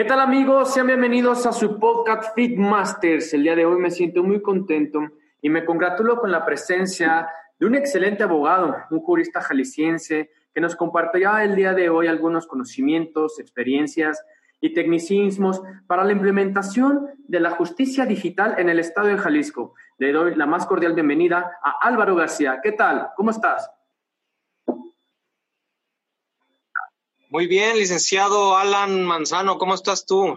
¿Qué tal amigos? Sean bienvenidos a su podcast Fit Masters. El día de hoy me siento muy contento y me congratulo con la presencia de un excelente abogado, un jurista jalisciense que nos compartirá el día de hoy algunos conocimientos, experiencias y tecnicismos para la implementación de la justicia digital en el estado de Jalisco. Le doy la más cordial bienvenida a Álvaro García. ¿Qué tal? ¿Cómo estás? Muy bien, licenciado Alan Manzano, ¿cómo estás tú?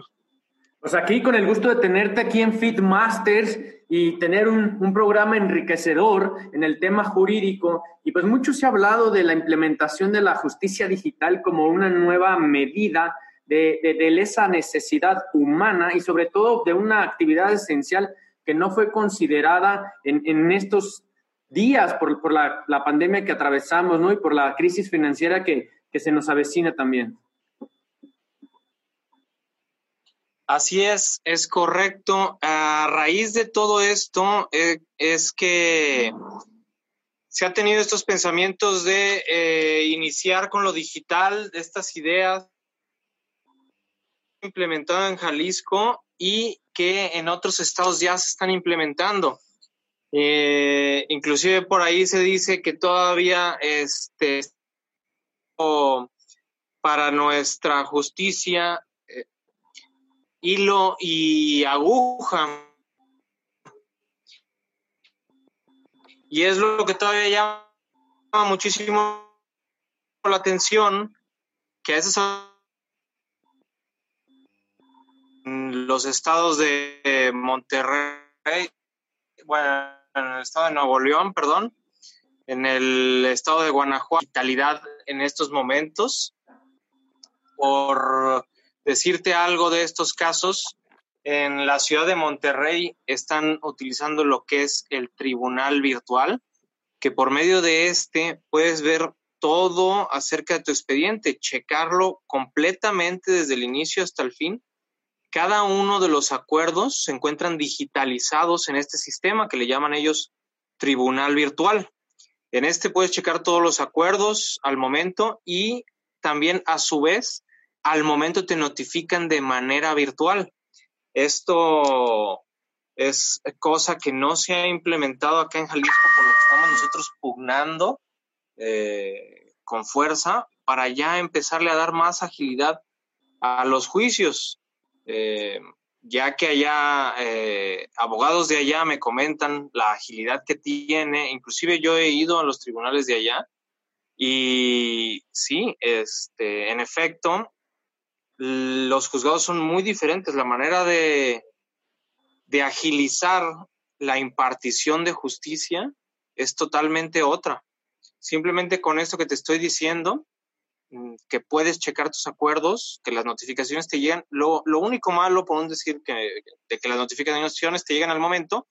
Pues aquí con el gusto de tenerte aquí en Fit Masters y tener un, programa enriquecedor en el tema jurídico. Y pues mucho se ha hablado de la implementación de la justicia digital como una nueva medida de, esa necesidad humana y sobre todo de una actividad esencial que no fue considerada en, estos días por, la, la, pandemia que atravesamos, ¿no? Y por la crisis financiera que, que se nos avecina también. Así es, es correcto. A raíz de todo esto eh, es que se han tenido estos pensamientos de eh, iniciar con lo digital, estas ideas implementadas en Jalisco y que en otros estados ya se están implementando. Eh, inclusive por ahí se dice que todavía este, para nuestra justicia eh, hilo y aguja. Y es lo que todavía llama muchísimo la atención, que a esos los estados de Monterrey, bueno, en el estado de Nuevo León, perdón, en el estado de Guanajuato, vitalidad en estos momentos. Por decirte algo de estos casos, en la ciudad de Monterrey están utilizando lo que es el tribunal virtual, que por medio de este puedes ver todo acerca de tu expediente, checarlo completamente desde el inicio hasta el fin. Cada uno de los acuerdos se encuentran digitalizados en este sistema que le llaman ellos tribunal virtual. En este puedes checar todos los acuerdos al momento y también a su vez al momento te notifican de manera virtual. Esto es cosa que no se ha implementado acá en Jalisco, por lo que estamos nosotros pugnando eh, con fuerza para ya empezarle a dar más agilidad a los juicios. Eh, ya que allá eh, abogados de allá me comentan la agilidad que tiene, inclusive yo he ido a los tribunales de allá y sí, este, en efecto, los juzgados son muy diferentes, la manera de, de agilizar la impartición de justicia es totalmente otra. Simplemente con esto que te estoy diciendo, que puedes checar tus acuerdos, que las notificaciones te llegan. Lo, único malo, por un decir, que, de que las notificaciones te llegan al momento,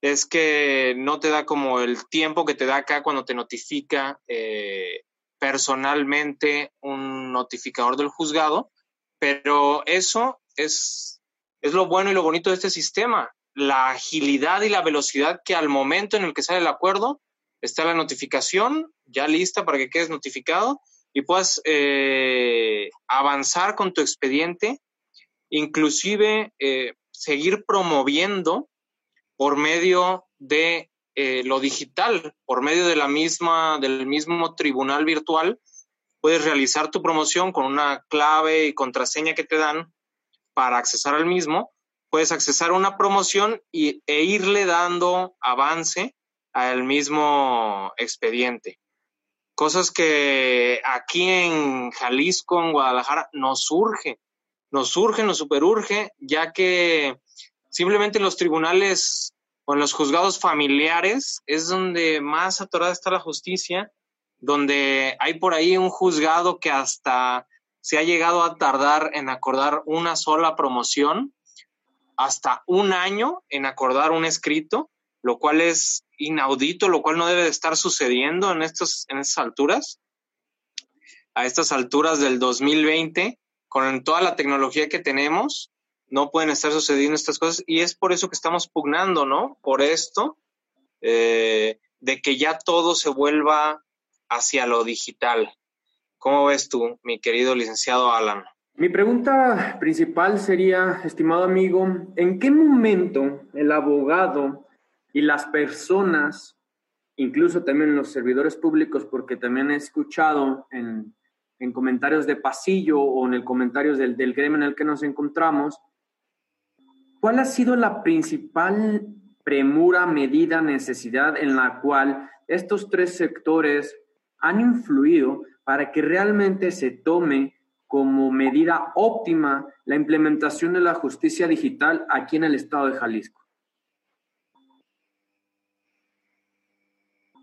es que no te da como el tiempo que te da acá cuando te notifica eh, personalmente un notificador del juzgado, pero eso es, es lo bueno y lo bonito de este sistema, la agilidad y la velocidad que al momento en el que sale el acuerdo está la notificación ya lista para que quedes notificado y puedas eh, avanzar con tu expediente, inclusive eh, seguir promoviendo por medio de eh, lo digital, por medio de la misma, del mismo tribunal virtual, puedes realizar tu promoción con una clave y contraseña que te dan para accesar al mismo. Puedes accesar una promoción y, e irle dando avance al mismo expediente cosas que aquí en Jalisco, en Guadalajara, nos surge, nos surge, nos superurge, ya que simplemente los tribunales o en los juzgados familiares es donde más atorada está la justicia, donde hay por ahí un juzgado que hasta se ha llegado a tardar en acordar una sola promoción hasta un año en acordar un escrito, lo cual es inaudito, lo cual no debe de estar sucediendo en, estos, en estas alturas. A estas alturas del 2020, con toda la tecnología que tenemos, no pueden estar sucediendo estas cosas y es por eso que estamos pugnando, ¿no? Por esto, eh, de que ya todo se vuelva hacia lo digital. ¿Cómo ves tú, mi querido licenciado Alan? Mi pregunta principal sería, estimado amigo, ¿en qué momento el abogado y las personas, incluso también los servidores públicos, porque también he escuchado en, comentarios de pasillo o en el comentarios del, del gremio en el que nos encontramos, ¿cuál ha sido la principal premura, medida, necesidad en la cual estos tres sectores han influido para que realmente se tome como medida óptima la implementación de la justicia digital aquí en el estado de Jalisco?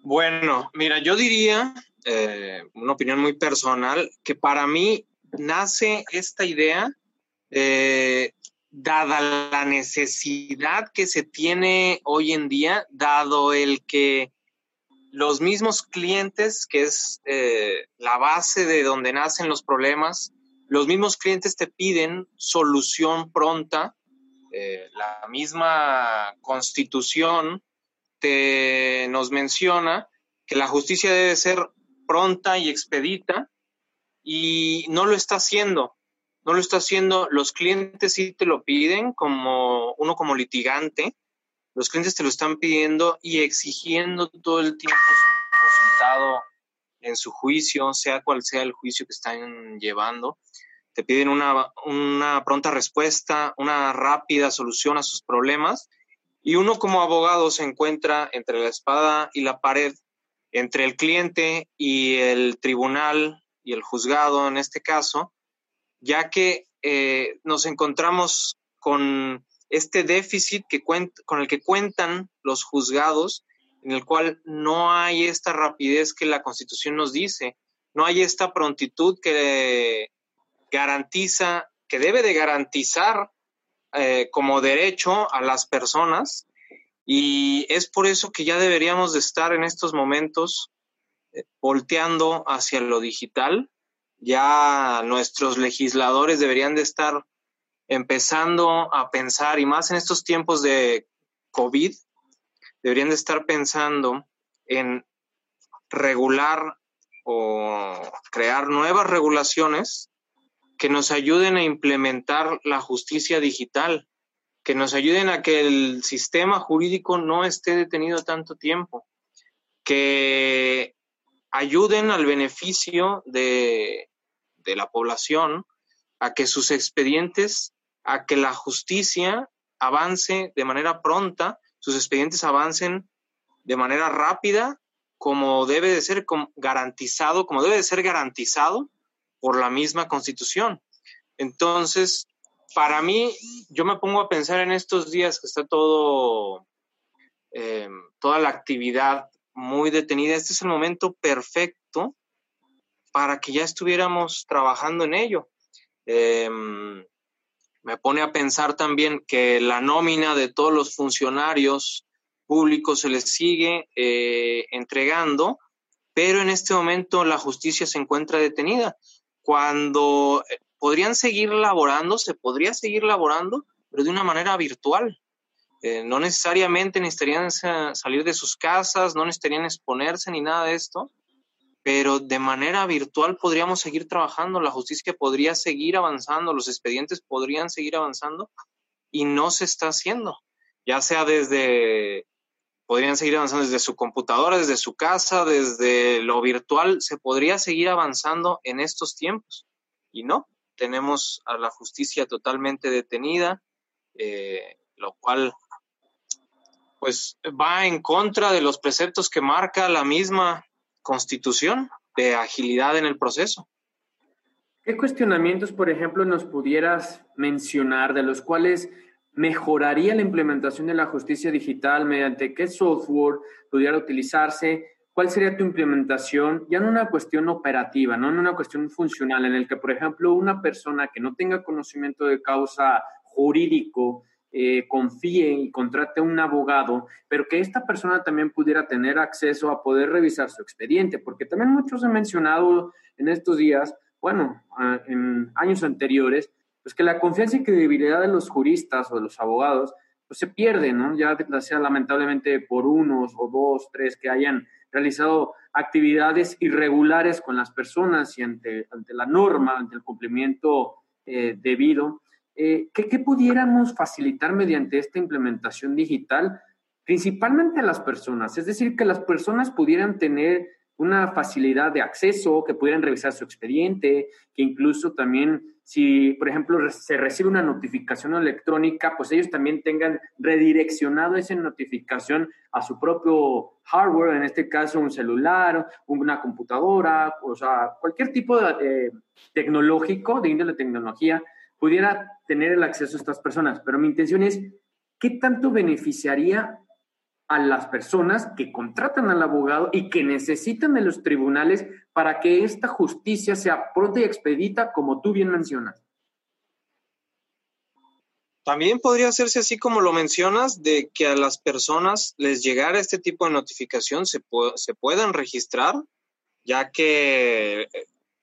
Bueno, mira, yo diría, eh, una opinión muy personal, que para mí nace esta idea eh, dada la necesidad que se tiene hoy en día, dado el que los mismos clientes, que es eh, la base de donde nacen los problemas, los mismos clientes te piden solución pronta. La misma constitución te nos menciona que la justicia debe ser pronta y expedita y no lo está haciendo. No lo está haciendo, los clientes sí te lo piden como uno como litigante, los clientes te lo están pidiendo y exigiendo todo el tiempo su resultado en su juicio, sea cual sea el juicio que están llevando. Te piden una, una pronta respuesta, una rápida solución a sus problemas y uno como abogado se encuentra entre la espada y la pared, entre el cliente y el tribunal y el juzgado en este caso, ya que eh, nos encontramos con este déficit que con el que cuentan los juzgados, en el cual no hay esta rapidez que la Constitución nos dice, no hay esta prontitud que garantiza, que debe de garantizar eh, como derecho a las personas. Y es por eso que ya deberíamos de estar en estos momentos eh, volteando hacia lo digital, ya nuestros legisladores deberían de estar empezando a pensar, y más en estos tiempos de COVID, deberían de estar pensando en regular o crear nuevas regulaciones que nos ayuden a implementar la justicia digital, que nos ayuden a que el sistema jurídico no esté detenido tanto tiempo, que ayuden al beneficio de, la población a que sus expedientes, a que la justicia avance de manera pronta, sus expedientes avancen de manera rápida, como debe de ser garantizado, como debe de ser garantizado por la misma constitución. Entonces, para mí, yo me pongo a pensar en estos días que está todo, eh, toda la actividad muy detenida. Este es el momento perfecto para que ya estuviéramos trabajando en ello. Em, me pone a pensar también que la nómina de todos los funcionarios públicos se les sigue eh, entregando, pero en este momento la justicia se encuentra detenida. Cuando eh, podrían seguir laborando, se podría seguir laborando, pero de una manera virtual. Eh, no necesariamente necesitarían salir de sus casas, no necesitarían exponerse ni nada de esto, pero de manera virtual podríamos seguir trabajando, la justicia podría seguir avanzando, los expedientes podrían seguir avanzando y no se está haciendo, ya sea desde, podrían seguir avanzando desde su computadora, desde su casa, desde lo virtual, se podría seguir avanzando en estos tiempos y no, tenemos a la justicia totalmente detenida, eh, lo cual pues va en contra de los preceptos que marca la misma constitución de agilidad en el proceso. ¿Qué cuestionamientos, por ejemplo, nos pudieras mencionar de los cuales mejoraría la implementación de la justicia digital mediante qué software pudiera utilizarse? ¿cuál sería tu implementación? Ya en una cuestión operativa, no en una cuestión funcional, en el que, por ejemplo, una persona que no tenga conocimiento de causa jurídico, eh, confíe y contrate un abogado, pero que esta persona también pudiera tener acceso a poder revisar su expediente, porque también muchos han mencionado en estos días, bueno, en años anteriores, pues que la confianza y credibilidad de los juristas o de los abogados, pues se pierde, ¿no? Ya sea lamentablemente por unos o dos, tres que hayan realizado actividades irregulares con las personas y ante, ante la norma, ante el cumplimiento eh, debido. Eh, ¿qué, pudiéramos facilitar mediante esta implementación digital? Principalmente a las personas, es decir, que las personas pudieran tener una facilidad de acceso, que pudieran revisar su expediente, que incluso también si, por ejemplo, se recibe una notificación electrónica, pues ellos también tengan redireccionado esa notificación a su propio hardware, en este caso un celular, una computadora, o sea, cualquier tipo de tecnológico, de índole tecnología, pudiera tener el acceso a estas personas. Pero mi intención es, ¿qué tanto beneficiaría a las personas que contratan al abogado y que necesitan de los tribunales para que esta justicia sea pronta y expedita, como tú bien mencionas. También podría hacerse así como lo mencionas, de que a las personas les llegara este tipo de notificación, se, se puedan registrar, ya que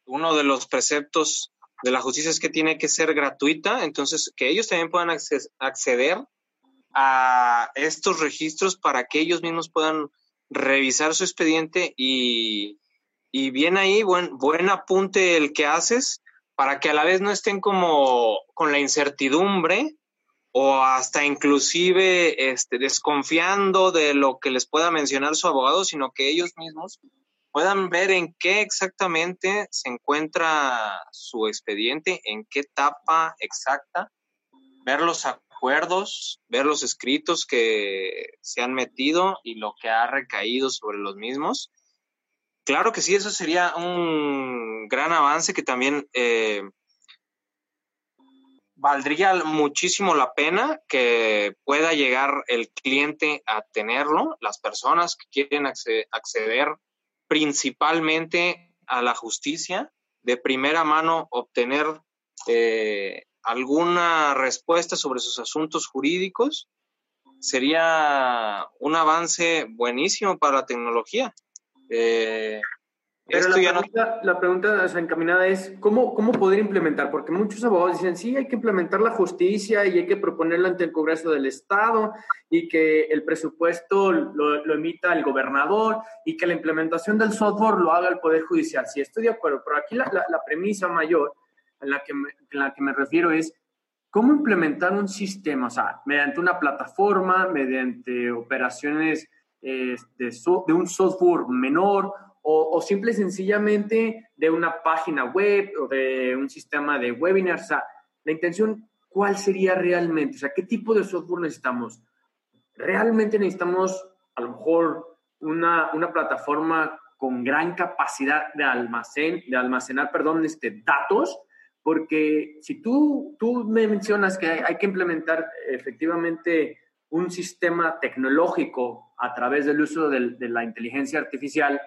uno de los preceptos de la justicia es que tiene que ser gratuita, entonces que ellos también puedan acceder a estos registros para que ellos mismos puedan revisar su expediente y, y bien ahí, buen, buen apunte el que haces para que a la vez no estén como con la incertidumbre o hasta inclusive este, desconfiando de lo que les pueda mencionar su abogado, sino que ellos mismos puedan ver en qué exactamente se encuentra su expediente, en qué etapa exacta, ver los ver los escritos que se han metido y lo que ha recaído sobre los mismos. Claro que sí, eso sería un gran avance que también eh, valdría muchísimo la pena que pueda llegar el cliente a tenerlo, las personas que quieren acceder principalmente a la justicia, de primera mano obtener eh, alguna respuesta sobre sus asuntos jurídicos, sería un avance buenísimo para la tecnología. Eh, pero la pregunta, la pregunta encaminada es, ¿cómo, ¿cómo poder implementar? Porque muchos abogados dicen, sí, hay que implementar la justicia y hay que proponerla ante el Congreso del Estado y que el presupuesto lo, lo, emita el gobernador y que la implementación del software lo haga el Poder Judicial. Sí, estoy de acuerdo, pero aquí la, la, premisa mayor en la, que me, en la que me refiero es, ¿cómo implementar un sistema? O sea, mediante una plataforma, mediante operaciones eh, de, un software menor o, simple y sencillamente de una página web o de un sistema de webinars. O sea, la intención, ¿cuál sería realmente? O sea, ¿qué tipo de software necesitamos? ¿Realmente necesitamos a lo mejor una, una plataforma con gran capacidad de, almacén, de almacenar perdón, este, datos? Porque si tú, tú me mencionas que hay, que implementar efectivamente un sistema tecnológico a través del uso de la inteligencia artificial,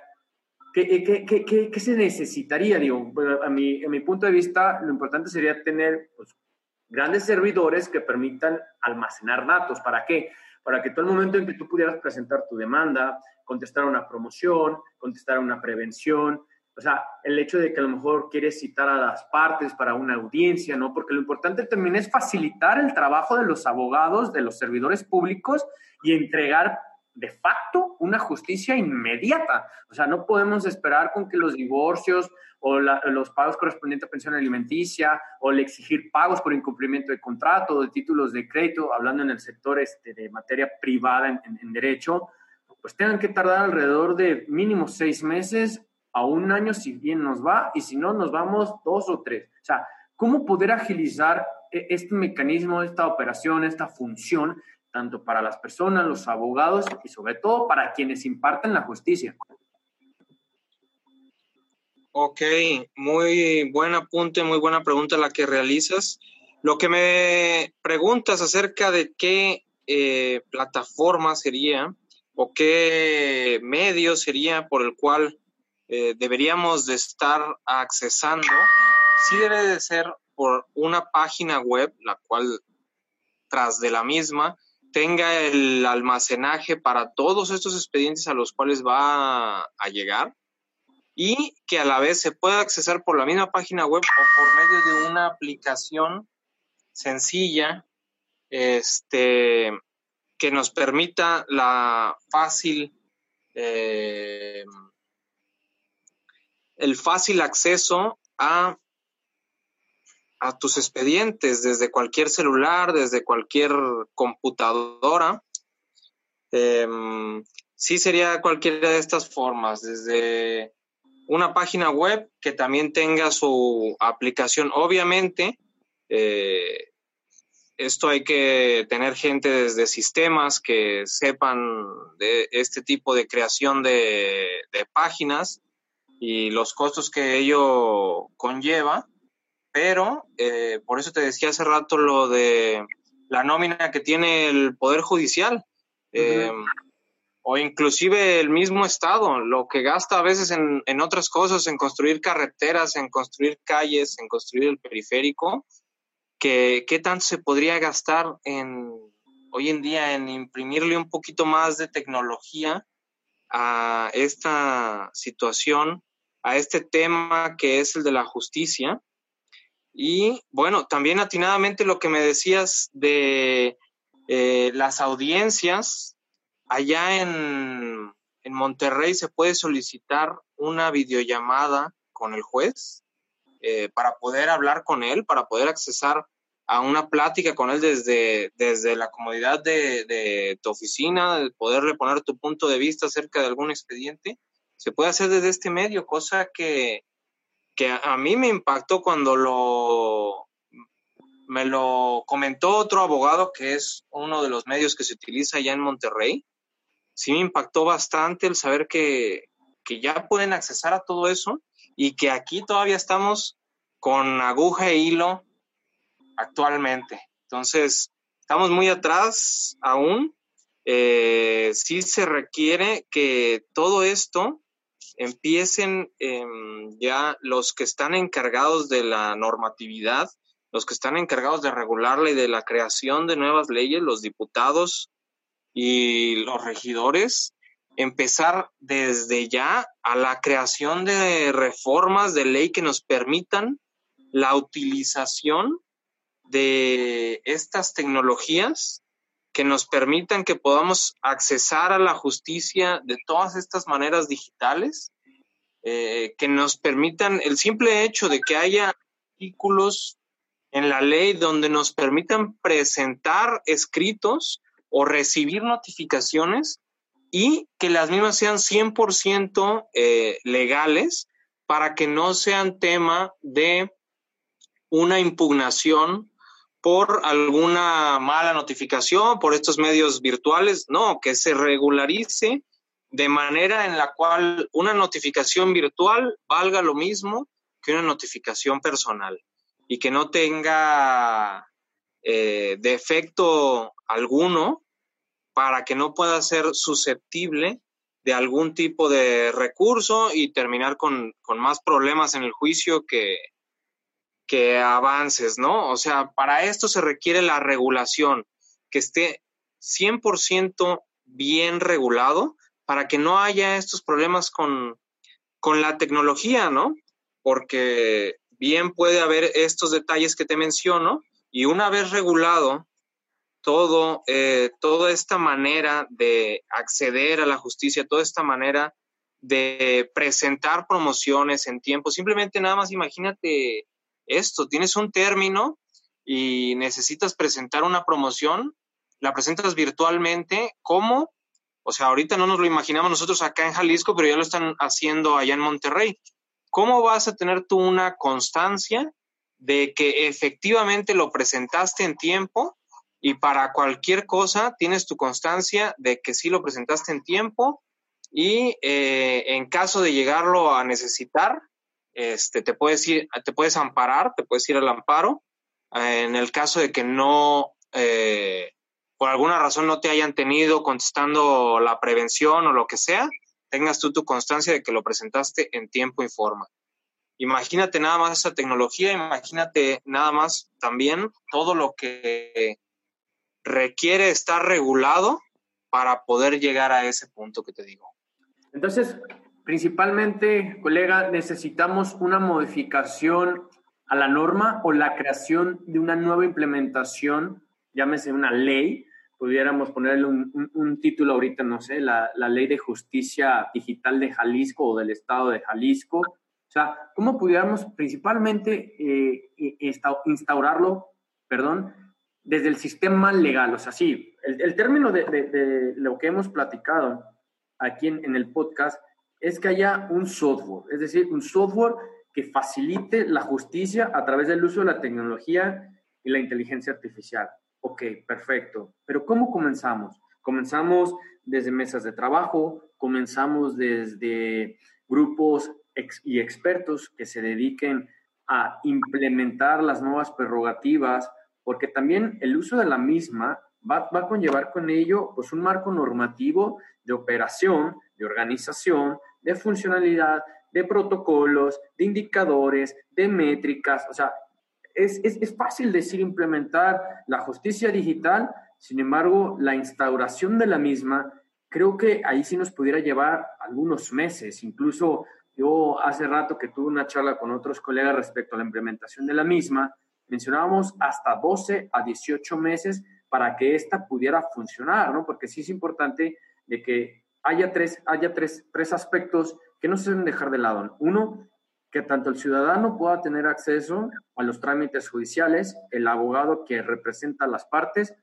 ¿Qué, qué, qué, qué, se necesitaría? Digo, a mi, a mi punto de vista, lo importante sería tener pues, grandes servidores que permitan almacenar datos. ¿Para qué? Para que todo el momento en que tú pudieras presentar tu demanda, contestar una promoción, contestar una prevención, o sea, el hecho de que a lo mejor quieres citar a las partes para una audiencia, ¿no? Porque lo importante también es facilitar el trabajo de los abogados, de los servidores públicos y entregar de facto una justicia inmediata. O sea, no podemos esperar con que los divorcios o los pagos correspondientes a pensión alimenticia o el exigir pagos por incumplimiento de contrato o de títulos de crédito, hablando en el sector este, de materia privada en, derecho, pues tengan que tardar alrededor de mínimo seis meses a un año si bien nos va y si no nos vamos dos o tres. O sea, ¿cómo poder agilizar e, este mecanismo, esta operación, esta función tanto para las personas, los abogados y sobre todo para quienes imparten la justicia. Ok, muy buen apunte, muy buena pregunta la que realizas. Lo que me preguntas acerca de qué eh, plataforma sería, o qué medio sería por el cual eh, deberíamos de estar accesando, sí debe de ser por una página web, la cual tras de la misma tenga el almacenaje para todos estos expedientes a los cuales va a llegar y que a la vez se pueda accesar por la misma página web o por medio de una aplicación sencilla este, que nos permita la fácil eh, el fácil acceso a tus expedientes desde cualquier celular, desde cualquier computadora. Em, sí sería cualquiera de estas formas, desde una página web que también tenga su aplicación. Obviamente, eh, esto hay que tener gente desde sistemas que sepan de este tipo de creación de páginas y los costos que ello conlleva pero eh, por eso te decía hace rato lo de la nómina que tiene el Poder Judicial. Eh, o inclusive el mismo Estado, lo que gasta a veces en, en, otras cosas, en construir carreteras, en construir calles, en construir el periférico, que qué tanto se podría gastar en hoy en día en imprimirle un poquito más de tecnología a esta situación, a este tema que es el de la justicia, y bueno, también atinadamente lo que me decías de eh, las audiencias, allá en, en, Monterrey se puede solicitar una videollamada con el juez eh, para poder hablar con él, para poder accesar a una plática con él desde, desde la comodidad de, tu oficina, de poderle poner tu punto de vista acerca de algún expediente. Se puede hacer desde este medio, cosa que que a mí me impactó cuando lo me lo comentó otro abogado que es uno de los medios que se utiliza allá en Monterrey. Sí me impactó bastante el saber que, que ya pueden accesar a todo eso y que aquí todavía estamos con aguja e hilo actualmente. Entonces, estamos muy atrás aún. Eh, sí se requiere que todo esto empiecen em, ya los que están encargados de la normatividad, los que están encargados de regularla y de la creación de nuevas leyes, los diputados y los regidores, empezar desde ya a la creación de reformas de ley que nos permitan la utilización de estas tecnologías que nos permitan que podamos accesar a la justicia de todas estas maneras digitales, eh, que nos permitan el simple hecho de que haya artículos en la ley donde nos permitan presentar escritos o recibir notificaciones y que las mismas sean 100% eh, legales para que no sean tema de una impugnación por alguna mala notificación, por estos medios virtuales, no, que se regularice de manera en la cual una notificación virtual valga lo mismo que una notificación personal y que no tenga eh, defecto alguno para que no pueda ser susceptible de algún tipo de recurso y terminar con, con más problemas en el juicio que, que avances, ¿no? O sea, para esto se requiere la regulación, que esté 100% bien regulado para que no haya estos problemas con, con la tecnología, ¿no? Porque bien puede haber estos detalles que te menciono y una vez regulado todo, eh, toda esta manera de acceder a la justicia, toda esta manera de presentar promociones en tiempo, simplemente nada más imagínate esto, tienes un término y necesitas presentar una promoción, la presentas virtualmente, ¿cómo? O sea, ahorita no nos lo imaginamos nosotros acá en Jalisco, pero ya lo están haciendo allá en Monterrey. ¿Cómo vas a tener tú una constancia de que efectivamente lo presentaste en tiempo y para cualquier cosa tienes tu constancia de que sí lo presentaste en tiempo y eh, en caso de llegarlo a necesitar, este, te, puedes ir, te puedes amparar, te puedes ir al amparo. en el caso de que no, eh, por alguna razón no te hayan tenido contestando la prevención o lo que sea, tengas tú tu constancia de que lo presentaste en tiempo y forma. Imagínate nada más esa tecnología, imagínate nada más también todo lo que requiere estar regulado para poder llegar a ese punto que te digo. Entonces, principalmente, colega, necesitamos una modificación a la norma o la creación de una nueva implementación, llámese una ley, pudiéramos ponerle un, título ahorita, no sé, la, Ley de Justicia Digital de Jalisco o del Estado de Jalisco. O sea, ¿cómo pudiéramos principalmente eh, instaurarlo, perdón, desde el sistema legal? O sea, sí, el, término de, lo que hemos platicado aquí en el podcast es que haya un software, es decir, un software que facilite la justicia a través del uso de la tecnología y la inteligencia artificial. Ok, perfecto. Pero ¿cómo comenzamos? Comenzamos desde mesas de trabajo, comenzamos desde grupos y expertos que se dediquen a implementar las nuevas prerrogativas, porque también el uso de la misma va, va, a conllevar con ello pues, un marco normativo de operación, de organización, de funcionalidad, de protocolos, de indicadores, de métricas, o sea, es, es, fácil decir implementar la justicia digital, sin embargo, la instauración de la misma, creo que ahí sí nos pudiera llevar algunos meses. Incluso yo hace rato que tuve una charla con otros colegas respecto a la implementación de la misma, mencionábamos hasta 12 a 18 meses para que ésta pudiera funcionar, ¿no? Porque sí es importante de que haya tres, haya tres, tres aspectos que no se deben dejar de lado. Uno, que tanto el ciudadano pueda tener acceso a los trámites judiciales, el abogado que representa a las partes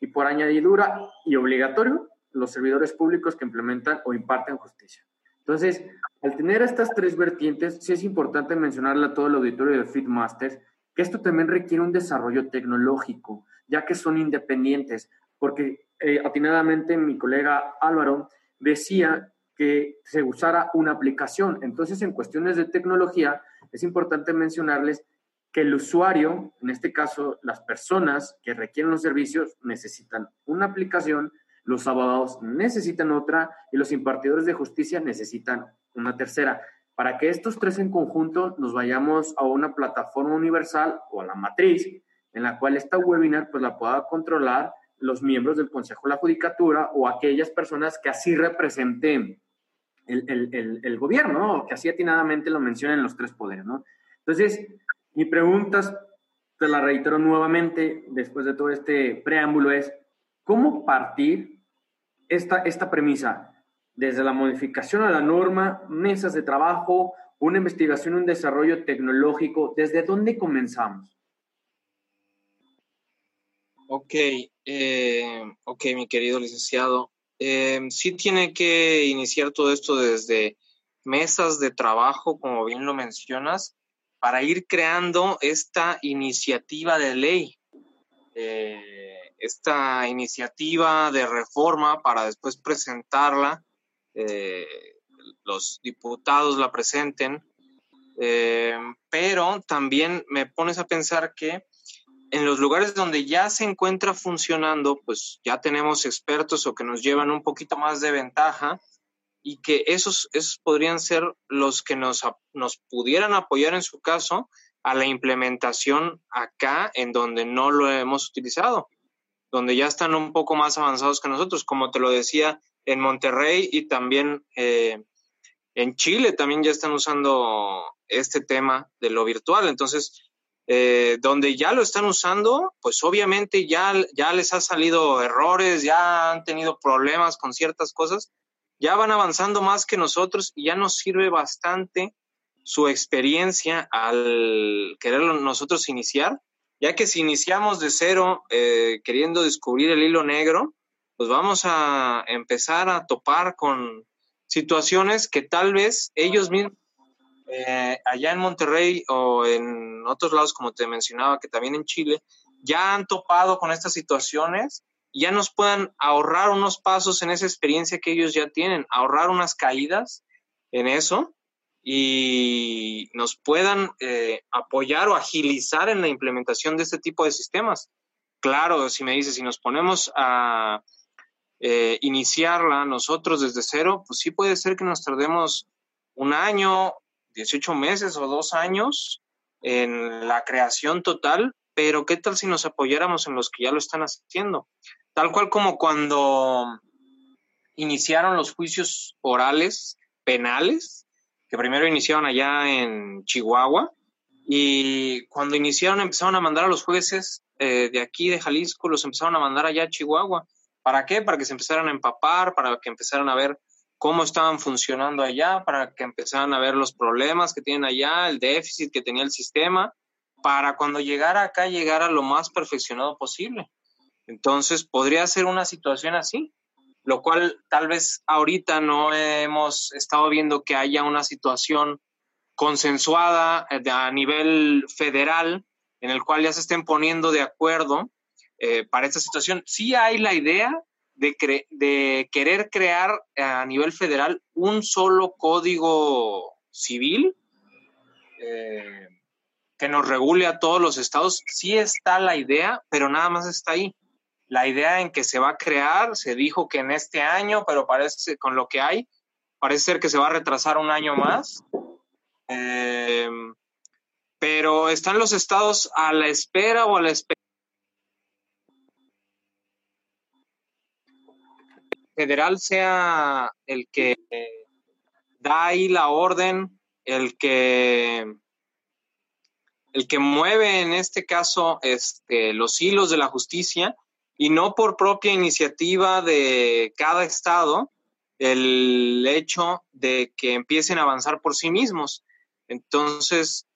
y por añadidura y obligatorio los servidores públicos que implementan o imparten justicia. Entonces, al tener estas tres vertientes, sí es importante mencionarle a todo el auditorio de Fitmasters que esto también requiere un desarrollo tecnológico, ya que son independientes, porque eh, atinadamente mi colega Álvaro decía que se usara una aplicación. Entonces, en cuestiones de tecnología, es importante mencionarles que el usuario, en este caso las personas que requieren los servicios, necesitan una aplicación, los abogados necesitan otra y los impartidores de justicia necesitan una tercera. Para que estos tres en conjunto nos vayamos a una plataforma universal o a la matriz en la cual esta webinar pues la pueda controlar los miembros del Consejo de la Judicatura o aquellas personas que así representen el, gobierno, que así atinadamente lo mencionan los tres poderes, ¿no? Entonces, mi pregunta, te la reitero nuevamente después de todo este preámbulo, es, ¿cómo partir esta, esta premisa? Desde la modificación a la norma, mesas de trabajo, una investigación, un desarrollo tecnológico, ¿desde dónde comenzamos? Ok, eh, ok, mi querido licenciado. Eh, sí tiene que iniciar todo esto desde mesas de trabajo, como bien lo mencionas, para ir creando esta iniciativa de ley, eh, esta iniciativa de reforma para después presentarla, eh, los diputados la presenten, pero también me pones a pensar que en los lugares donde ya se encuentra funcionando, pues ya tenemos expertos o que nos llevan un poquito más de ventaja y que esos, esos podrían ser los que nos, nos pudieran apoyar en su caso a la implementación acá en donde no lo hemos utilizado, donde ya están un poco más avanzados que nosotros, como te lo decía, en Monterrey y también eh, en Chile también ya están usando este tema de lo virtual. Entonces, eh, donde ya lo están usando, pues obviamente ya, ya les ha salido errores, ya han tenido problemas con ciertas cosas, ya van avanzando más que nosotros y ya nos sirve bastante su experiencia al querer nosotros iniciar, ya que si iniciamos de cero eh, queriendo descubrir el hilo negro, pues vamos a empezar a topar con situaciones que tal vez ellos mismos eh, allá en Monterrey o en otros lados, como te mencionaba, que también en Chile, ya han topado con estas situaciones ya nos puedan ahorrar unos pasos en esa experiencia que ellos ya tienen, ahorrar unas caídas en eso y nos puedan eh, apoyar o agilizar en la implementación de este tipo de sistemas. claro, si me dices, si nos ponemos a eh, iniciarla nosotros desde cero, pues sí puede ser que nos tardemos un año, 18 meses o dos años en la creación total, pero ¿qué tal si nos apoyáramos en los que ya lo están haciendo? Tal cual como cuando iniciaron los juicios orales penales, que primero iniciaron allá en Chihuahua, y cuando iniciaron empezaron a mandar a los jueces eh, de aquí, de Jalisco, los empezaron a mandar allá a Chihuahua. ¿Para qué? Para que se empezaran a empapar, para que empezaran a ver cómo estaban funcionando allá, para que empezaran a ver los problemas que tienen allá, el déficit que tenía el sistema, para cuando llegara acá llegara lo más perfeccionado posible. Entonces, podría ser una situación así, lo cual tal vez ahorita no hemos estado viendo que haya una situación consensuada eh, a nivel federal en el cual ya se estén poniendo de acuerdo eh, para esta situación. Sí hay la idea de, querer crear a nivel federal un solo código civil eh, que nos regule a todos los estados. Sí está la idea, pero nada más está ahí la idea en que se va a crear, se dijo que en este año, pero parece con lo que hay, parece ser que se va a retrasar un año más. Em, pero están los estados a la espera o a la espera. Federal sea el que da ahí la orden, el que el que mueve en este caso este, los hilos de la justicia y no por propia iniciativa de cada estado el hecho de que empiecen a avanzar por sí mismos. Entonces,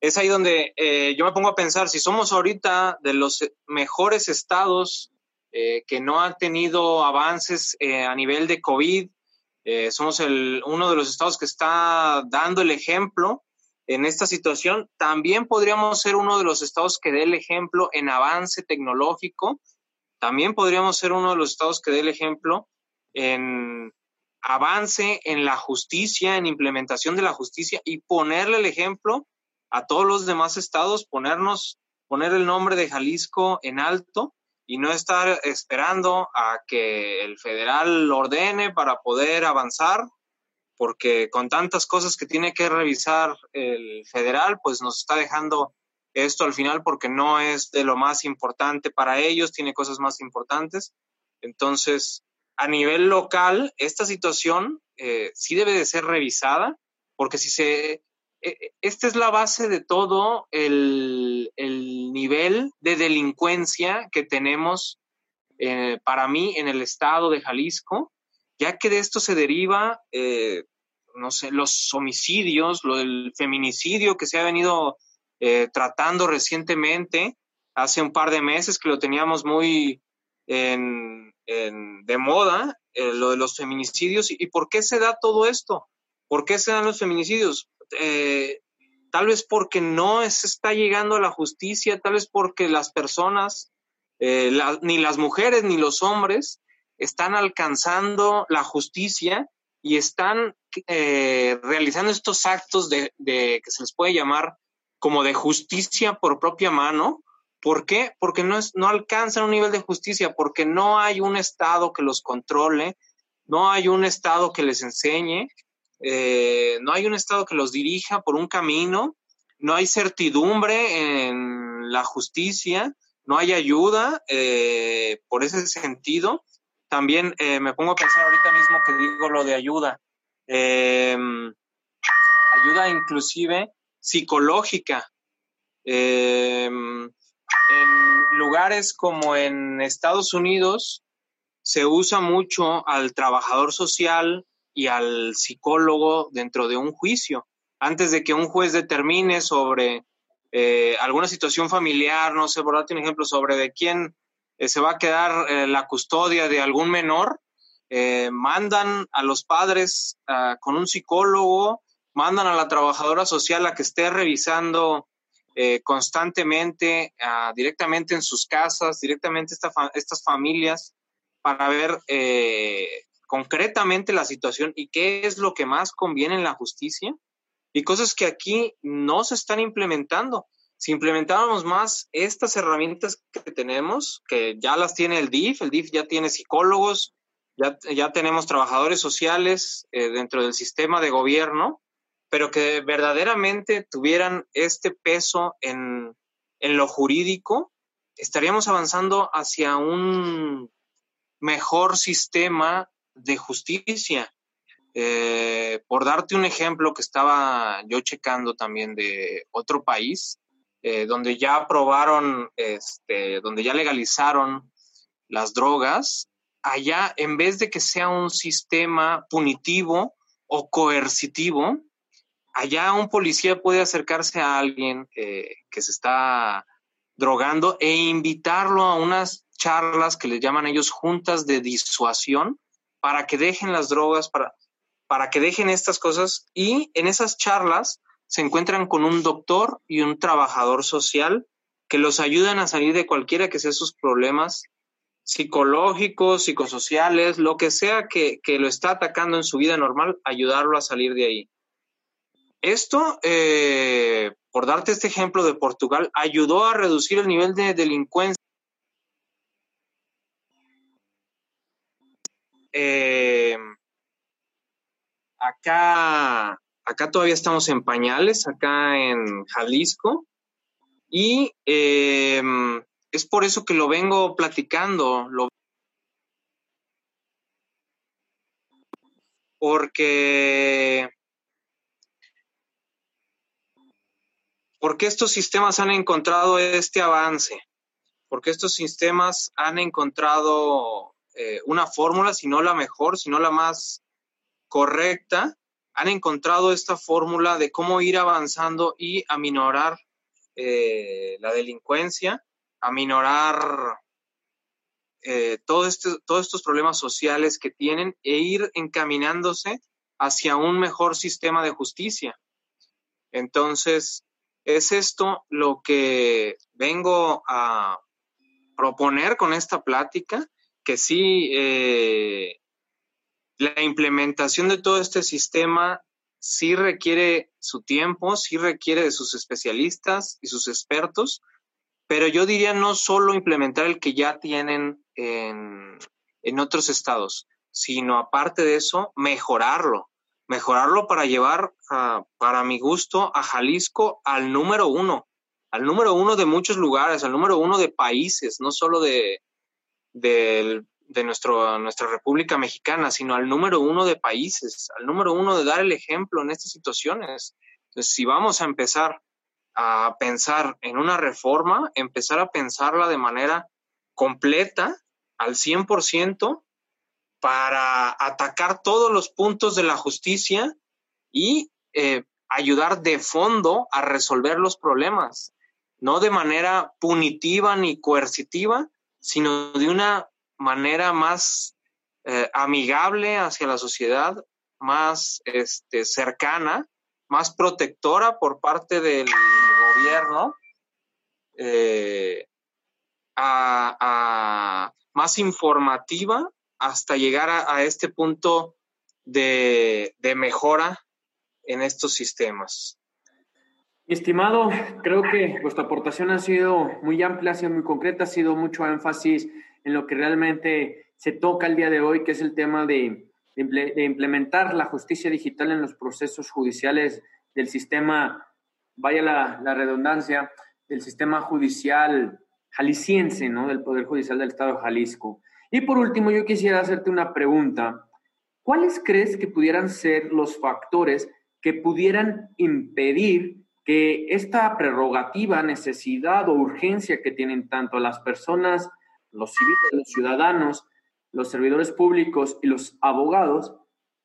es ahí donde eh, yo me pongo a pensar, si somos ahorita de los mejores estados eh, que no han tenido avances eh, a nivel de COVID, somos el, uno de los estados que está dando el ejemplo en esta situación, también podríamos ser uno de los estados que dé el ejemplo en avance tecnológico. También podríamos ser uno de los estados que dé el ejemplo en avance en la justicia, en implementación de la justicia y ponerle el ejemplo a todos los demás estados, ponernos, poner el nombre de Jalisco en alto y no estar esperando a que el federal ordene para poder avanzar, porque con tantas cosas que tiene que revisar el federal, pues nos está dejando esto al final porque no es de lo más importante para ellos, tiene cosas más importantes. Entonces, a nivel local, esta situación eh, sí debe de ser revisada, porque si se... Eh, esta es la base de todo el, nivel de delincuencia que tenemos eh, para mí en el estado de Jalisco, ya que de esto se deriva, no sé, los homicidios, lo del feminicidio que se ha venido eh, tratando recientemente, hace un par de meses que lo teníamos muy de moda, eh, lo de los feminicidios. ¿Y, por qué se da todo esto? ¿Por qué se dan los feminicidios? Eh, tal vez porque no se está llegando a la justicia, tal vez porque las personas, ni las mujeres ni los hombres, están alcanzando la justicia y están realizando estos actos de, que se les puede llamar como de justicia por propia mano. ¿Por qué? Porque no, es, no alcanzan un nivel de justicia, porque no hay un Estado que los controle, no hay un Estado que les enseñe, eh, no hay un Estado que los dirija por un camino, no hay certidumbre en la justicia, no hay ayuda eh, por ese sentido. También eh, me pongo a pensar ahorita mismo que digo lo de ayuda. ayuda inclusive psicológica. Em, en lugares como en Estados Unidos se usa mucho al trabajador social y al psicólogo dentro de un juicio. Antes de que un juez determine sobre eh, alguna situación familiar, no sé, por darte un ejemplo, sobre de quién eh, se va a quedar eh, la custodia de algún menor, mandan a los padres ah, con un psicólogo mandan a la trabajadora social a que esté revisando constantemente, ah, directamente en sus casas, directamente estas familias, para ver concretamente la situación y qué es lo que más conviene en la justicia y cosas que aquí no se están implementando. si implementáramos más estas herramientas que tenemos, que ya las tiene el DIF, el DIF ya tiene psicólogos, ya, ya tenemos trabajadores sociales eh, dentro del sistema de gobierno, pero que verdaderamente tuvieran este peso en, en lo jurídico, estaríamos avanzando hacia un mejor sistema de justicia. Eh, por darte un ejemplo que estaba yo checando también de otro país, eh, donde ya aprobaron, este, donde ya legalizaron las drogas, allá en vez de que sea un sistema punitivo o coercitivo, allá un policía puede acercarse a alguien que se está drogando e invitarlo a unas charlas que le llaman ellos juntas de disuasión para que dejen las drogas, para, para que dejen estas cosas y en esas charlas se encuentran con un doctor y un trabajador social que los ayudan a salir de cualquiera que sea sus problemas psicológicos, psicosociales, lo que sea que, que lo está atacando en su vida normal, ayudarlo a salir de ahí. Esto, eh, por darte este ejemplo de Portugal, ayudó a reducir el nivel de delincuencia. Eh, acá, acá todavía estamos en pañales, acá en Jalisco, y eh, es por eso que lo vengo platicando, lo porque porque estos sistemas han encontrado este avance, porque estos sistemas han encontrado eh, una fórmula, si no la mejor, si no la más correcta, han encontrado esta fórmula de cómo ir avanzando y aminorar eh, la delincuencia, aminorar eh, este, todos estos problemas sociales que tienen e ir encaminándose hacia un mejor sistema de justicia. Entonces, es esto lo que vengo a proponer con esta plática, que sí, eh, la implementación de todo este sistema sí requiere su tiempo, sí requiere de sus especialistas y sus expertos, pero yo diría no solo implementar el que ya tienen en, en otros estados, sino aparte de eso, mejorarlo mejorarlo para llevar, para mi gusto, a Jalisco al número uno, al número uno de muchos lugares, al número uno de países, no solo de, de, nuestro, nuestra República Mexicana, sino al número uno de países, al número uno de dar el ejemplo en estas situaciones. Entonces, si vamos a empezar a pensar en una reforma, empezar a pensarla de manera completa, al 100%, para atacar todos los puntos de la justicia y eh, ayudar de fondo a resolver los problemas, no de manera punitiva ni coercitiva, sino de una manera más eh, amigable hacia la sociedad, más este, cercana, más protectora por parte del gobierno, eh, más informativa hasta llegar a, este punto de, mejora en estos sistemas. Estimado, creo que vuestra aportación ha sido muy amplia, ha sido muy concreta, ha sido mucho énfasis en lo que realmente se toca el día de hoy, que es el tema de, implementar la justicia digital en los procesos judiciales del sistema, vaya la, la, redundancia, del sistema judicial jalisciense, ¿no? Del Poder Judicial del Estado de Jalisco. Y por último, yo quisiera hacerte una pregunta. ¿Cuáles crees que pudieran ser los factores que pudieran impedir que esta prerrogativa, necesidad o urgencia que tienen tanto las personas, los civiles, los ciudadanos, los servidores públicos y los abogados,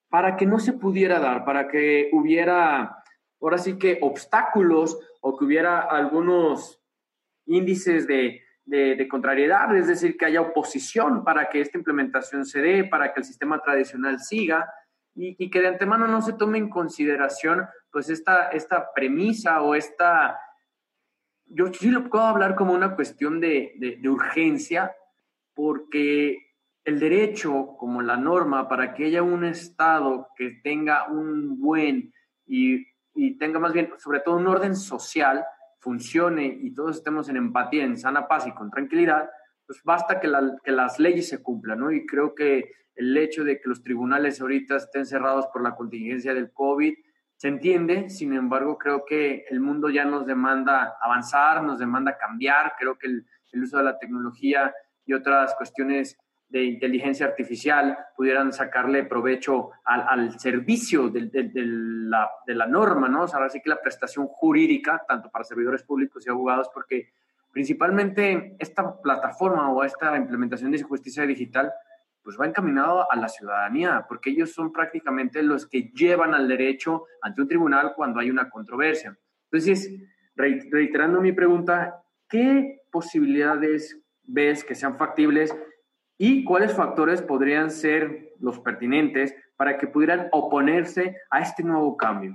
para que no se pudiera dar, para que hubiera, ahora sí que obstáculos o que hubiera algunos índices de de, contrariedad, es decir, que haya oposición para que esta implementación se dé, para que el sistema tradicional siga y, que de antemano no se tome en consideración pues esta, esta premisa o esta, yo sí lo puedo hablar como una cuestión de, de, urgencia, porque el derecho como la norma para que haya un Estado que tenga un buen y, y tenga más bien, sobre todo un orden social, funcione y todos estemos en empatía, en sana paz y con tranquilidad, pues basta que, que las leyes se cumplan, ¿no? Y creo que el hecho de que los tribunales ahorita estén cerrados por la contingencia del COVID, se entiende, sin embargo, creo que el mundo ya nos demanda avanzar, nos demanda cambiar, creo que el, uso de la tecnología y otras cuestiones de inteligencia artificial pudieran sacarle provecho al, servicio de, la, de, la, norma, ¿no? O sea, así que la prestación jurídica, tanto para servidores públicos y abogados, porque principalmente esta plataforma o esta implementación de justicia digital pues va encaminado a la ciudadanía, porque ellos son prácticamente los que llevan al derecho ante un tribunal cuando hay una controversia. Entonces, reiterando mi pregunta, ¿qué posibilidades ves que sean factibles y cuáles factores podrían ser los pertinentes para que pudieran oponerse a este nuevo cambio?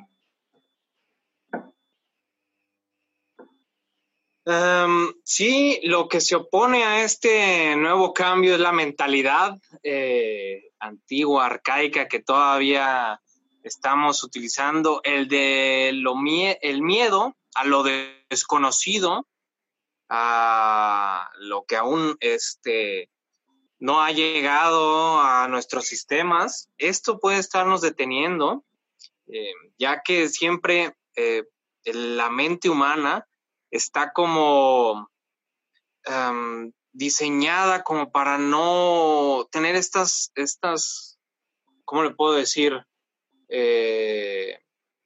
Em, sí, lo que se opone a este nuevo cambio es la mentalidad eh, antigua, arcaica, que todavía estamos utilizando, el de lo el miedo a lo desconocido, a lo que aún este, no ha llegado a nuestros sistemas. Esto puede estarnos deteniendo, eh, ya que siempre eh, la mente humana está como em, diseñada como para no tener estas, estas, ¿cómo le puedo decir? Eh,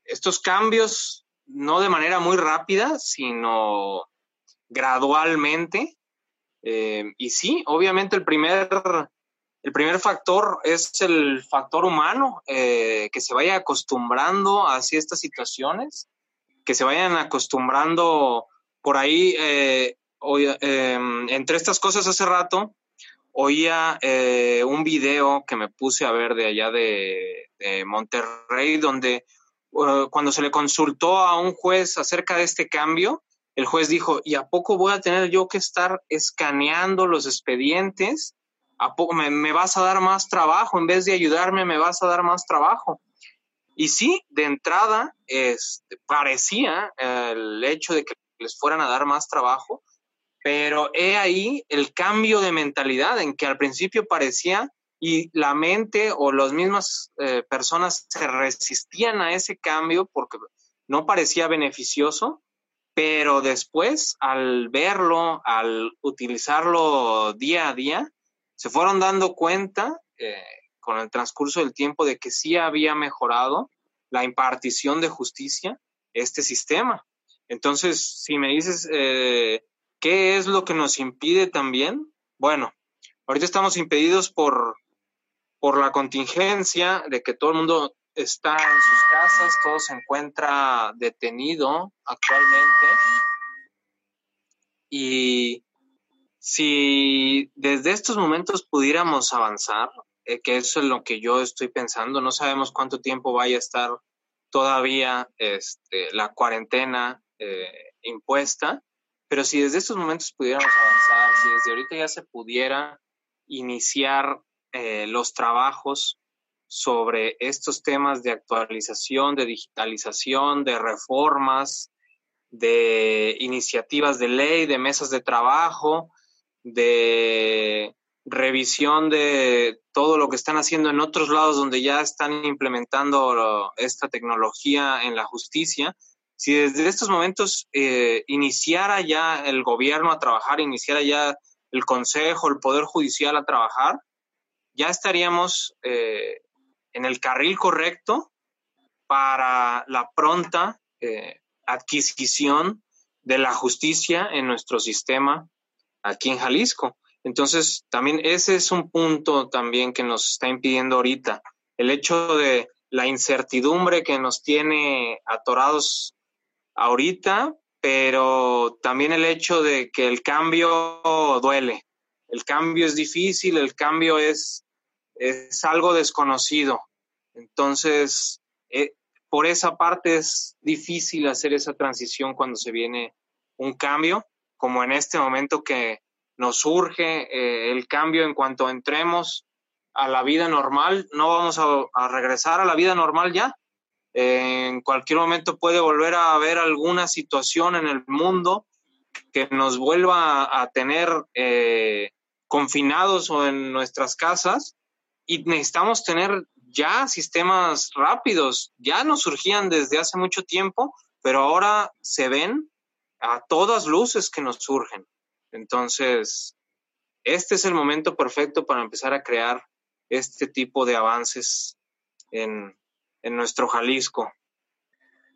estos cambios no de manera muy rápida, sino gradualmente. Eh, y sí, obviamente el primer, el primer factor es el factor humano, eh, que se vaya acostumbrando hacia estas situaciones, que se vayan acostumbrando por ahí, eh, em, entre estas cosas hace rato, oía eh, un video que me puse a ver de allá de, Monterrey, donde uh, cuando se le consultó a un juez acerca de este cambio, el juez dijo, ¿y a poco voy a tener yo que estar escaneando los expedientes? ¿A poco me, vas a dar más trabajo? En vez de ayudarme, me vas a dar más trabajo. Y sí, de entrada, este, parecía el hecho de que les fueran a dar más trabajo, pero he ahí el cambio de mentalidad en que al principio parecía y la mente o las mismas eh, personas se resistían a ese cambio porque no parecía beneficioso, pero después al verlo, al utilizarlo día a día, se fueron dando cuenta eh, con el transcurso del tiempo de que sí había mejorado la impartición de justicia este sistema. Entonces, si me dices, eh, ¿qué es lo que nos impide también? Bueno, ahorita estamos impedidos por, por la contingencia de que todo el mundo está en sus casas, todo se encuentra detenido actualmente. Y si desde estos momentos pudiéramos avanzar, eh, que eso es lo que yo estoy pensando, no sabemos cuánto tiempo vaya a estar todavía este, la cuarentena eh, impuesta, pero si desde estos momentos pudiéramos avanzar, si desde ahorita ya se pudiera iniciar eh, los trabajos sobre estos temas de actualización, de digitalización, de reformas, de iniciativas de ley, de mesas de trabajo, de revisión de todo lo que están haciendo en otros lados donde ya están implementando esta tecnología en la justicia, si desde estos momentos eh, iniciara ya el gobierno a trabajar, iniciara ya el Consejo, el Poder Judicial a trabajar, ya estaríamos eh, en el carril correcto para la pronta eh, adquisición de la justicia en nuestro sistema aquí en Jalisco. Entonces, también ese es un punto también que nos está impidiendo ahorita. El hecho de la incertidumbre que nos tiene atorados ahorita, pero también el hecho de que el cambio duele. El cambio es difícil, el cambio es, es algo desconocido. Entonces, eh, por esa parte es difícil hacer esa transición cuando se viene un cambio, como en este momento que nos surge eh, el cambio en cuanto entremos a la vida normal, no vamos a regresar a la vida normal ya, en cualquier momento puede volver a haber alguna situación en el mundo que nos vuelva a tener eh, confinados o en nuestras casas y necesitamos tener ya sistemas rápidos. Ya nos surgían desde hace mucho tiempo, pero ahora se ven a todas luces que nos surgen. Entonces, este es el momento perfecto para empezar a crear este tipo de avances en, en nuestro Jalisco.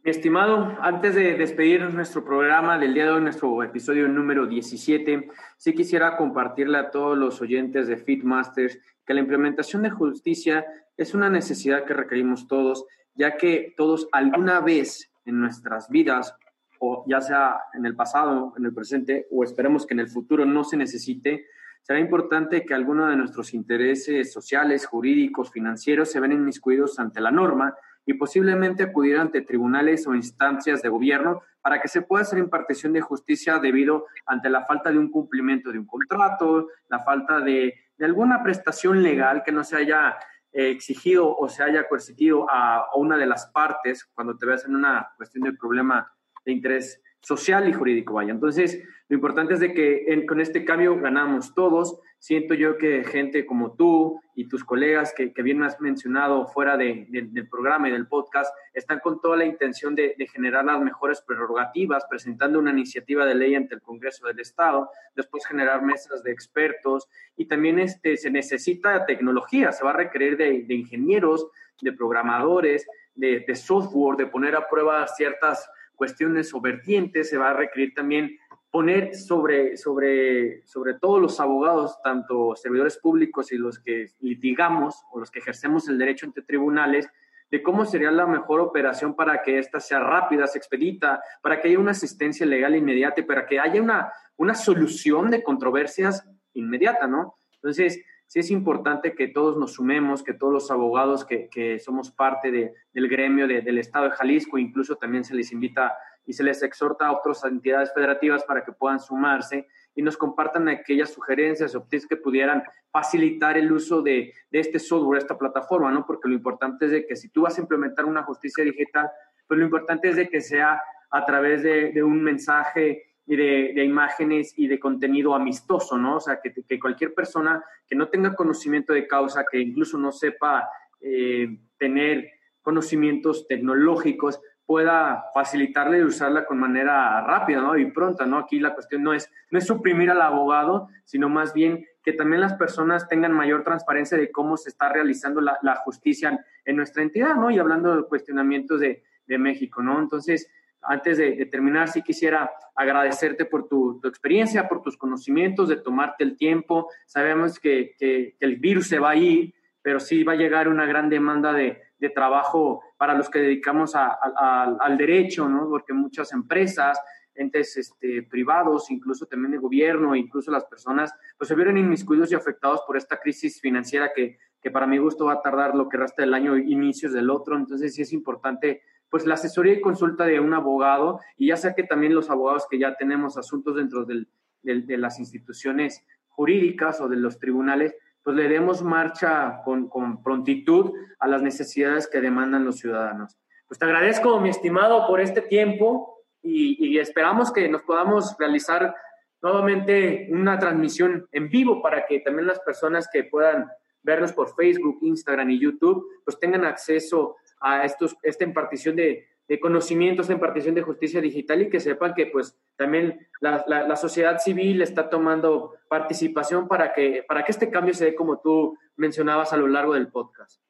Mi estimado, antes de despedir nuestro programa del día de hoy, nuestro episodio número 17, sí quisiera compartirle a todos los oyentes de Fitmasters que la implementación de justicia es una necesidad que requerimos todos, ya que todos alguna vez en nuestras vidas, o ya sea en el pasado, en el presente, o esperemos que en el futuro no se necesite, será importante que alguno de nuestros intereses sociales, jurídicos, financieros se ven inmiscuidos ante la norma y posiblemente acudir ante tribunales o instancias de gobierno para que se pueda hacer impartición de justicia debido ante la falta de un cumplimiento de un contrato, la falta de, alguna prestación legal que no se haya eh, exigido o se haya coercitido a, a, una de las partes cuando te veas en una cuestión de problema de interés social y jurídico, vaya. Entonces, lo importante es de que con este cambio ganamos todos. Siento yo que gente como tú y tus colegas que, bien has mencionado fuera del programa y del podcast están con toda la intención de, generar las mejores prerrogativas, presentando una iniciativa de ley ante el Congreso del Estado, después generar mesas de expertos y también este, se necesita tecnología, se va a requerir de, ingenieros, de programadores, de, de software, de poner a prueba ciertas cuestiones o vertientes, se va a requerir también poner sobre, sobre, sobre todos los abogados, tanto servidores públicos y los que litigamos o los que ejercemos el derecho ante tribunales, de cómo sería la mejor operación para que ésta sea rápida, se expedita, para que haya una asistencia legal inmediata y para que haya una, una solución de controversias inmediata, ¿no? Entonces, sí es importante que todos nos sumemos, que todos los abogados que, que somos parte de, del gremio del Estado de Jalisco, incluso también se les invita y se les exhorta a otras entidades federativas para que puedan sumarse y nos compartan aquellas sugerencias o tips que pudieran facilitar el uso de, de, este software, esta plataforma, ¿no? Porque lo importante es de que si tú vas a implementar una justicia digital, pues lo importante es de que sea a través de, de un mensaje y de, imágenes y de contenido amistoso, ¿no? O sea, que, cualquier persona que no tenga conocimiento de causa, que incluso no sepa eh, tener conocimientos tecnológicos, pueda facilitarle y usarla con manera rápida ¿no? y pronta. ¿no? Aquí la cuestión no es, no es suprimir al abogado, sino más bien que también las personas tengan mayor transparencia de cómo se está realizando la, la justicia en, nuestra entidad, ¿no? Y hablando de cuestionamientos de, de México, ¿no? Entonces, antes de, terminar, sí quisiera agradecerte por tu, experiencia, por tus conocimientos, de tomarte el tiempo. Sabemos que, el virus se va a ir, pero sí va a llegar una gran demanda de, trabajo para los que dedicamos al derecho, ¿no? Porque muchas empresas, entes este, privados, incluso también de gobierno, incluso las personas, pues se vieron inmiscuidos y afectados por esta crisis financiera que, que para mi gusto va a tardar lo que resta del año, inicios del otro. Entonces sí es importante pues la asesoría y consulta de un abogado, y ya sea que también los abogados que ya tenemos asuntos dentro del, de las instituciones jurídicas o de los tribunales, pues le demos marcha con, con, prontitud a las necesidades que demandan los ciudadanos. Pues te agradezco, mi estimado, por este tiempo y, y esperamos que nos podamos realizar nuevamente una transmisión en vivo para que también las personas que puedan vernos por Facebook, Instagram y YouTube, pues tengan acceso a estos, esta impartición de, de conocimientos, impartición de justicia digital y que sepan que pues también la, la, sociedad civil está tomando participación para que, para que este cambio se dé como tú mencionabas a lo largo del podcast.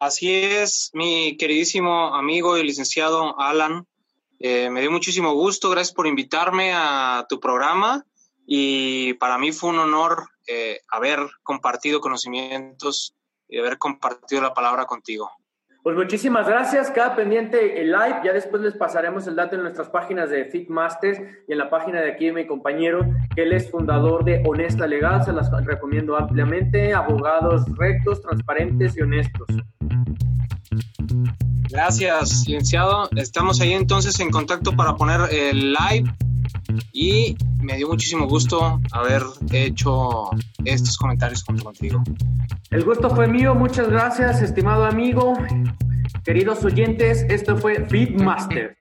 Así es, mi queridísimo amigo y licenciado Alan. Eh, me dio muchísimo gusto, gracias por invitarme a tu programa y para mí fue un honor eh, haber compartido conocimientos y haber compartido la palabra contigo. Pues muchísimas gracias. Queda pendiente el live. Ya después les pasaremos el dato en nuestras páginas de Fitmasters y en la página de aquí de mi compañero, que él es fundador de Honesta Legal. Se las recomiendo ampliamente. Abogados rectos, transparentes y honestos. Gracias, licenciado. Estamos ahí entonces en contacto para poner el live y me dio muchísimo gusto haber hecho estos comentarios contigo. El gusto fue mío, muchas gracias, estimado amigo. Queridos oyentes, esto fue Feedmaster.